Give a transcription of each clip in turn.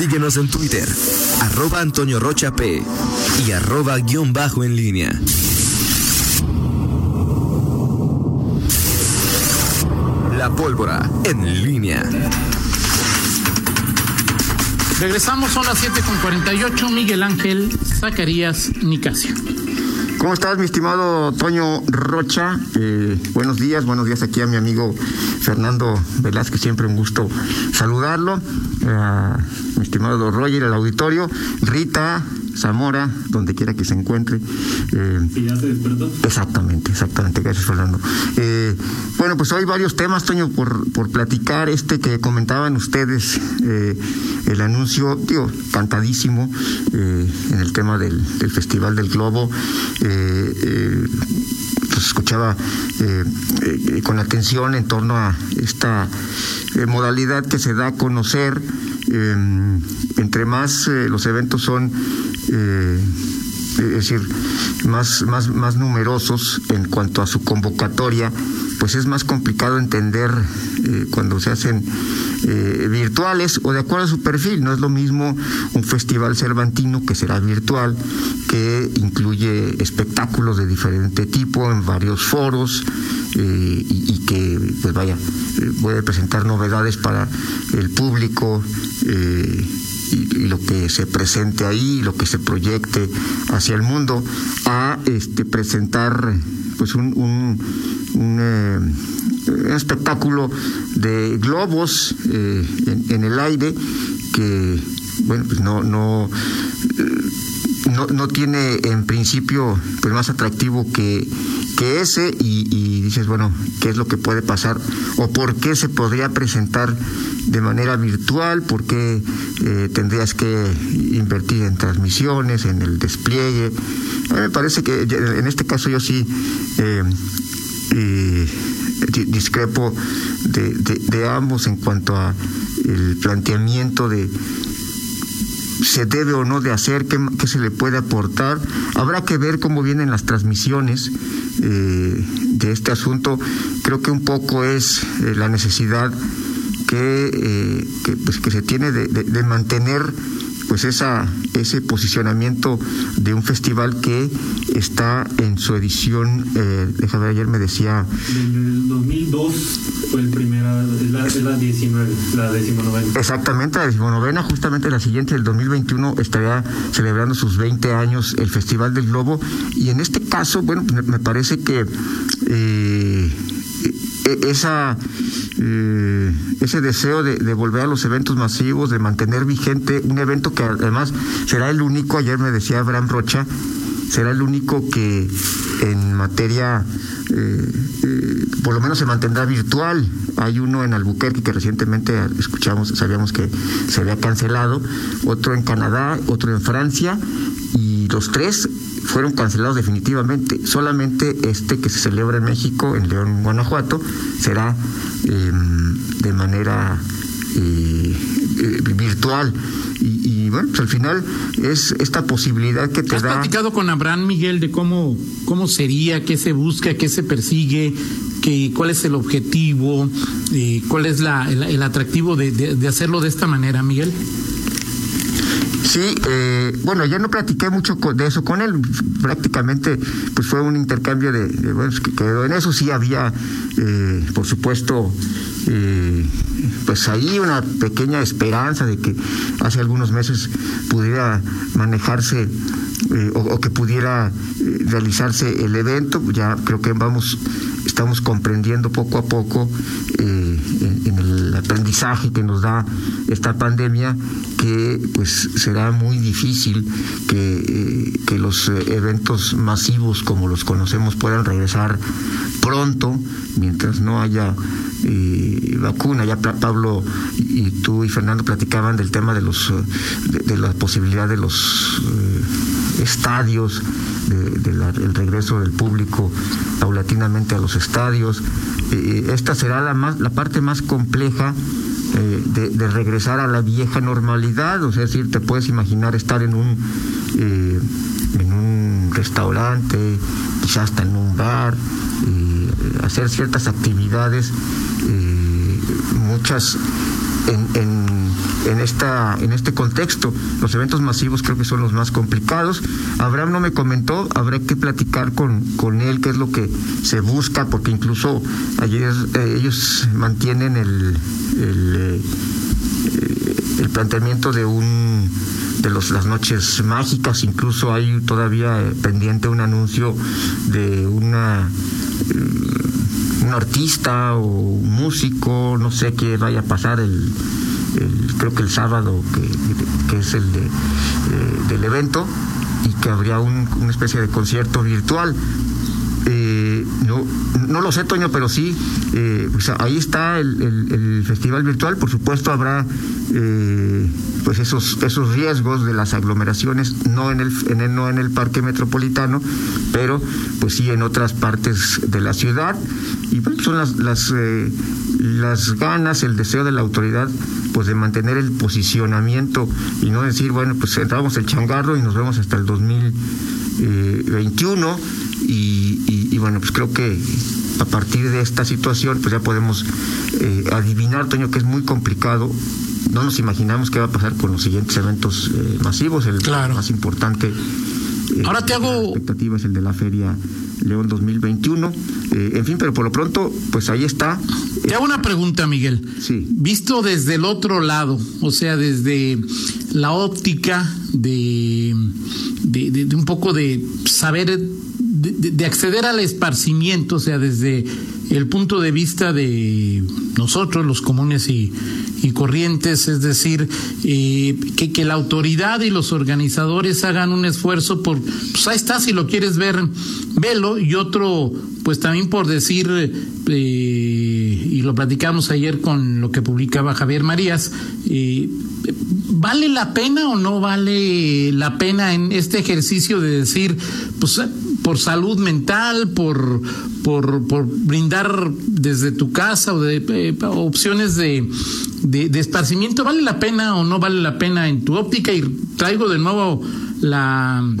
Síguenos en Twitter, arroba Antonio Rocha P y arroba guion bajo en línea. La pólvora en línea. Regresamos, son las 7 con 48. Miguel Ángel Zacarías Nicasio. ¿Cómo estás, mi estimado Toño Rocha? Eh, buenos días, buenos días aquí a mi amigo Fernando Velázquez, siempre un gusto saludarlo. Eh, mi estimado Roger, el auditorio, Rita, Zamora, donde quiera que se encuentre. Eh, ya se despertó? Exactamente, exactamente, gracias Fernando. Eh, bueno, pues hay varios temas, Toño, por, por platicar. Este que comentaban ustedes, eh, el anuncio, digo, cantadísimo eh, en el tema del, del Festival del Globo. Pues escuchaba eh, eh, con atención en torno a esta eh, modalidad que se da a conocer. eh, entre más los eventos son, es decir, más, más, más numerosos en cuanto a su convocatoria, pues es más complicado entender eh, cuando se hacen eh, virtuales o de acuerdo a su perfil. No es lo mismo un festival cervantino que será virtual, que incluye espectáculos de diferente tipo en varios foros eh, y, y que, pues vaya, eh, puede presentar novedades para el público. eh, y, y lo que se presente ahí, lo que se proyecte hacia el mundo, a este presentar pues un, un, un, eh, espectáculo de globos eh, en, en el aire que bueno pues no no eh, no, no tiene en principio pues más atractivo que, que ese y, dices bueno qué es lo que puede pasar o por qué se podría presentar de manera virtual, por qué eh, tendrías que invertir en transmisiones, en el despliegue. A mí me parece que en este caso yo sí eh, di- discrepo de, de ambos en cuanto a el planteamiento de se debe o no de hacer, qué, qué se le puede aportar. Habrá que ver cómo vienen las transmisiones eh, de este asunto. Creo que un poco es eh, la necesidad que, eh, que, pues, que se tiene de mantener pues esa, ese posicionamiento de un festival que está en su edición, eh, déjame ver, ayer me decía, Desde el 2002 fue el primera, la, la 19, la decimonovena. Exactamente, la decimonovena, justamente la siguiente del 2021 estaría celebrando sus 20 años el Festival del Globo y en este caso, bueno, me, parece que eh, esa eh, ese deseo de, de volver a los eventos masivos, de mantener vigente un evento que además será el único, ayer me decía Abraham Rocha, será el único que en materia, eh, eh, por lo menos se mantendrá virtual. Hay uno en Albuquerque que recientemente escuchamos, sabíamos que se había cancelado, otro en Canadá, otro en Francia, y los tres fueron cancelados definitivamente. Solamente este que se celebra en México, en León, Guanajuato, será eh, de manera eh, eh, virtual. Y, y, bueno, pues al final es esta posibilidad que te ¿Has da. platicado con Abraham Miguel de cómo, cómo sería, qué se busca, qué se persigue, qué, cuál es el objetivo, eh, cuál es la, el, el atractivo de, de- de hacerlo de esta manera, Miguel? Sí, eh, bueno, ya no platiqué mucho de eso con él, prácticamente pues fue un intercambio de, de, bueno, que quedó en eso, sí había, eh, por supuesto, eh, pues ahí una pequeña esperanza de que hace algunos meses pudiera manejarse eh, o, o que pudiera eh, realizarse el evento, ya creo que vamos, estamos comprendiendo poco a poco eh, en, el aprendizaje que nos da esta pandemia que pues será muy difícil que, eh, que los eventos masivos como los conocemos puedan regresar pronto mientras no haya eh, vacuna. Ya Pablo y, tú y Fernando platicaban del tema de los de, la posibilidad de los estadios, del de el regreso del público paulatinamente a los estadios. Eh, esta será la más la parte más compleja eh, de, de regresar a la vieja normalidad, o sea, es decir, te puedes imaginar estar en un eh, en un restaurante, quizás hasta en un bar, eh, hacer ciertas actividades, eh, muchas en, en en, esta, en este contexto. Los eventos masivos creo que son los más complicados. Abraham no me comentó, habrá que platicar con, con él qué es lo que se busca, porque incluso ayer eh, ellos mantienen el, el, eh, el planteamiento de un de los, las noches mágicas, incluso hay todavía eh, pendiente un anuncio de una un artista o un músico, no sé qué vaya a pasar el, creo que el sábado que, es el de, del evento y que habría una especie de concierto virtual. Eh, no, no lo sé, Toño, pero sí, eh, pues ahí está el, el, festival virtual. Por supuesto, habrá eh, pues esos, esos riesgos de las aglomeraciones, no en, el, en el, no en el parque metropolitano, pero pues sí en otras partes de la ciudad. Y pues, son las, las, eh, las ganas, el deseo de la autoridad pues de mantener el posicionamiento y no decir, bueno, pues entramos el changarro y nos vemos hasta el 2021 y, y, bueno, pues creo que a partir de esta situación pues ya podemos eh, adivinar, Toño, que es muy complicado no nos imaginamos qué va a pasar con los siguientes eventos eh, masivos. El más importante. Eh, Ahora te hago. La expectativa es el de la Feria León 2021. Eh, en fin, pero por lo pronto, pues ahí está. Te hago una pregunta, Miguel. Sí. Visto desde el otro lado, o sea, desde la óptica de, de, un poco de saber, de, de acceder al esparcimiento, o sea, desde el punto de vista de nosotros, los comunes y, y corrientes, es decir, eh, que, que, la autoridad y los organizadores hagan un esfuerzo por, pues ahí está, si lo quieres ver, velo, y otro, pues también por decir, eh, y lo platicamos ayer con lo que publicaba Javier Marías, eh, ¿vale la pena o no vale la pena en este ejercicio de decir, pues por salud mental, por, por, por brindar desde tu casa o de eh, opciones de, de, esparcimiento, ¿vale la pena o no vale la pena en tu óptica? Y traigo de nuevo la,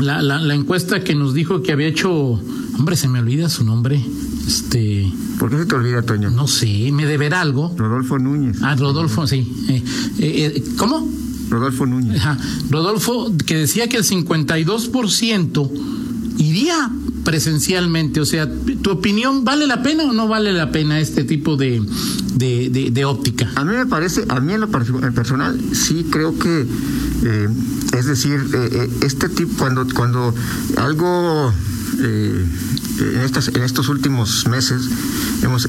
la, la, encuesta que nos dijo que había hecho, hombre, se me olvida su nombre. Este. ¿Por qué se te olvida, Toño? No sé, me deberá algo. Rodolfo Núñez. Ah, Rodolfo, sí. Eh, eh, ¿Cómo? Rodolfo Núñez. Rodolfo, que decía que el 52% iría presencialmente. O sea, ¿tu opinión vale la pena o no vale la pena este tipo de, de, óptica? A mí me parece, a mí en lo personal, sí creo que, eh, es decir, eh, eh, este tipo, cuando, cuando algo en, estas, en estos últimos meses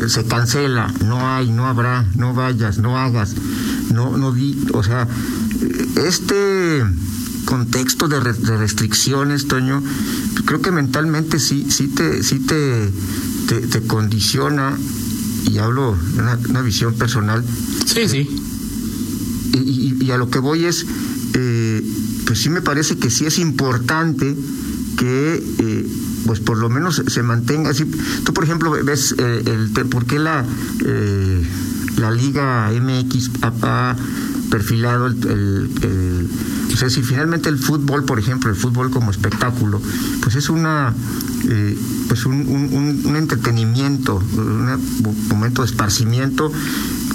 se cancela, no hay, no habrá, no vayas, no hagas, no, no di, o sea, este contexto de, restricciones, Toño, creo que mentalmente sí, sí te, sí te, te, condiciona, y hablo de una, visión personal. Sí, sí. Y, a lo que voy es, eh, pues sí me parece que sí es importante que eh, pues por lo menos se mantenga así. Tú, por ejemplo, ves eh, el, por qué la, la Liga MX ha, perfilado el o sea, si finalmente el fútbol, por ejemplo, el fútbol como espectáculo, pues es una eh, pues un, un, entretenimiento, un momento de esparcimiento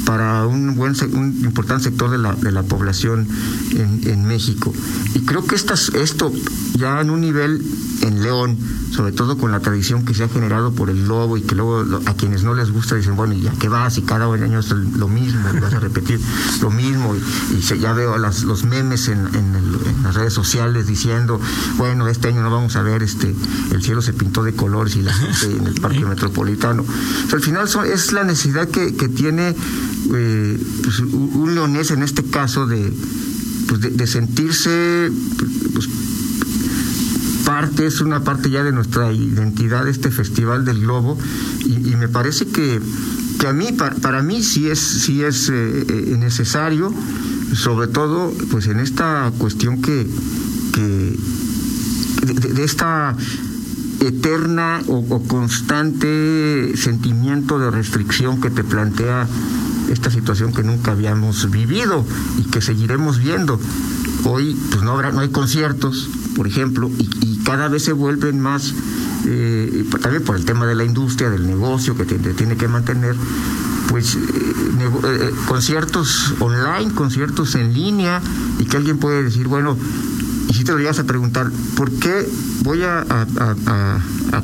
para un buen un importante sector de la, de la población en, en México. Y creo que estas, esto ya en un nivel en León, sobre todo con la tradición que se ha generado por el lobo y que luego a quienes no les gusta dicen, bueno, ya que vas y cada año es lo mismo, y vas a repetir lo mismo y, se, ya veo las, los memes en, en, las redes sociales diciendo, bueno, este año no vamos a ver, este el cielo se pintó de colores y la gente en el parque metropolitano. al final es la necesidad que, que tiene eh, pues, un leonés en este caso de, pues, de, sentirse pues, parte, es una parte ya de nuestra identidad este Festival del Globo y, me parece que, que a mí, para, mí sí es, sí es eh, eh, necesario, sobre todo pues en esta cuestión que, que de, esta eterna o, constante sentimiento de restricción que te plantea esta situación que nunca habíamos vivido y que seguiremos viendo. Hoy pues no habrá, no hay conciertos, por ejemplo, y, cada vez se vuelven más, eh, también por el tema de la industria, del negocio que tiene, que mantener, pues eh, eh, eh, conciertos online, conciertos en línea, y que alguien puede decir, bueno, y si te lo llegas a preguntar, ¿por qué voy a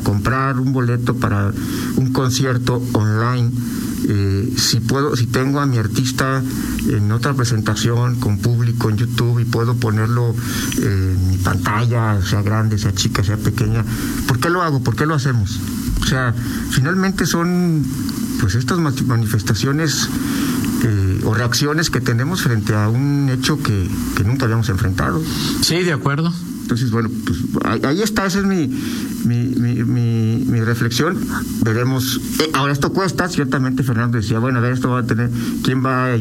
comprar un boleto para un concierto online? Eh, si puedo, si tengo a mi artista en otra presentación con público en YouTube y puedo ponerlo en mi pantalla, sea grande, sea chica, sea pequeña, ¿por qué lo hago? ¿Por qué lo hacemos? O sea, finalmente son pues estas ma- manifestaciones eh, o reacciones que tenemos frente a un hecho que, que nunca habíamos enfrentado. Sí, de acuerdo. Entonces, bueno, pues ahí, ahí está, esa es mi, mi, mi, reflexión. Veremos. Eh, ahora, esto cuesta, ciertamente Fernando decía, bueno, a ver, esto va a tener, ¿quién va a,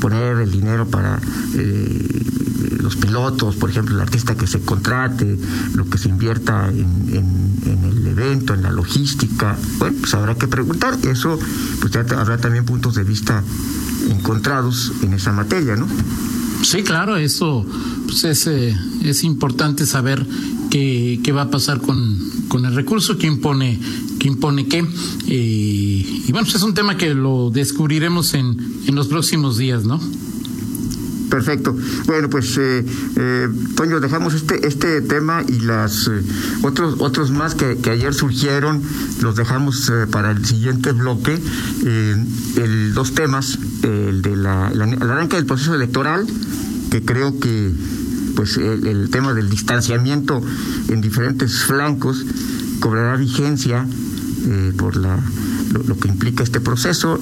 poner el dinero para eh, los pilotos, por ejemplo, el artista que se contrate, lo que se invierta en, en- en el evento, en la logística? Bueno, pues habrá que preguntar. Eso, pues ya habrá también puntos de vista encontrados en esa materia, ¿no? Sí, claro, eso pues es, eh, es importante saber qué, qué va a pasar con, con el recurso, quién pone, quién pone qué. Eh, y bueno, pues es un tema que lo descubriremos en, en los próximos días, ¿no? Perfecto. Bueno, pues, eh, eh, Toño, dejamos este este tema y las eh, otros otros más que, que ayer surgieron, los dejamos eh, para el siguiente bloque. El, dos temas, el de la, la- del proceso electoral, que creo que pues el, el tema del distanciamiento en diferentes flancos cobrará vigencia por la lo, lo que implica este proceso.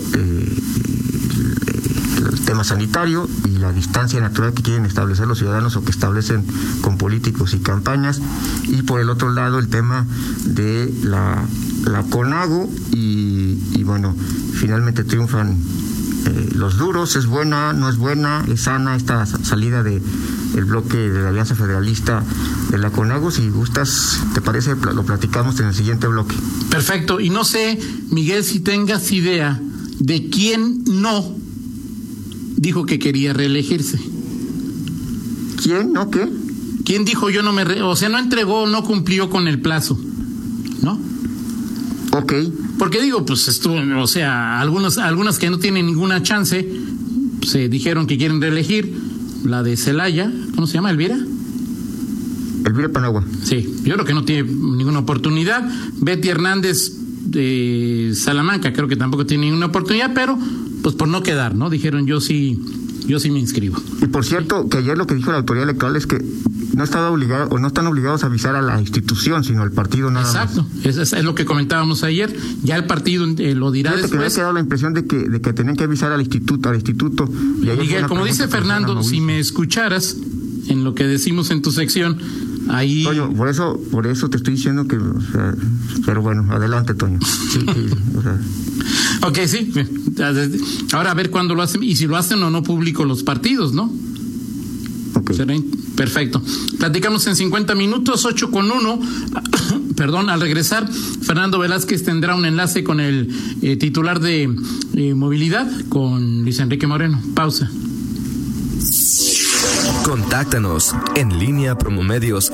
Tema sanitario y la distancia natural que quieren establecer los ciudadanos o que establecen con políticos y campañas. Y por el otro lado el tema de la, la CONAGO y, y bueno, finalmente triunfan eh, los duros, es buena, no es buena, es sana esta sa- salida de el bloque de la Alianza Federalista de la CONAGO, si gustas, te parece, lo platicamos en el siguiente bloque. Perfecto. Y no sé, Miguel, si tengas idea de quién no dijo que quería reelegirse. ¿Quién? ¿No? ¿Qué? ¿Quién dijo yo no me... re- o sea, no entregó, no cumplió con el plazo? ¿No? Ok. Porque digo, pues estuvo, o sea, algunos, algunas que no tienen ninguna chance, se dijeron que quieren reelegir, la de Celaya, ¿cómo se llama? Elvira. Elvira Panagua. Sí, yo creo que no tiene ninguna oportunidad. Betty Hernández de Salamanca, creo que tampoco tiene ninguna oportunidad, pero pues por no quedar, ¿no? Dijeron yo sí, yo sí me inscribo. Y por cierto, que ayer lo que dijo la autoridad electoral es que no estaba obligado o no están obligados a avisar a la institución, sino al partido nada Exacto, más. es, es- es lo que comentábamos ayer. Ya el partido eh, lo dirá Fíjate que me ha después. quedado la impresión de que, de que tenían que avisar al instituto, al instituto. Y Miguel, como dice Fernando, si me escucharas en lo que decimos en tu sección, ahí Toño, por eso, por eso te estoy diciendo que, o sea, pero bueno, adelante, Toño. Sí, sí, o sea, Ok, sí. Ahora a ver cuándo lo hacen y si lo hacen o no público los partidos, ¿no? Será Perfecto. Platicamos en 50 minutos, 8 con 1. Perdón, al regresar, Fernando Velázquez tendrá un enlace con el eh, titular de eh, movilidad, con Luis Enrique Moreno. Pausa. Contáctanos en línea promomedios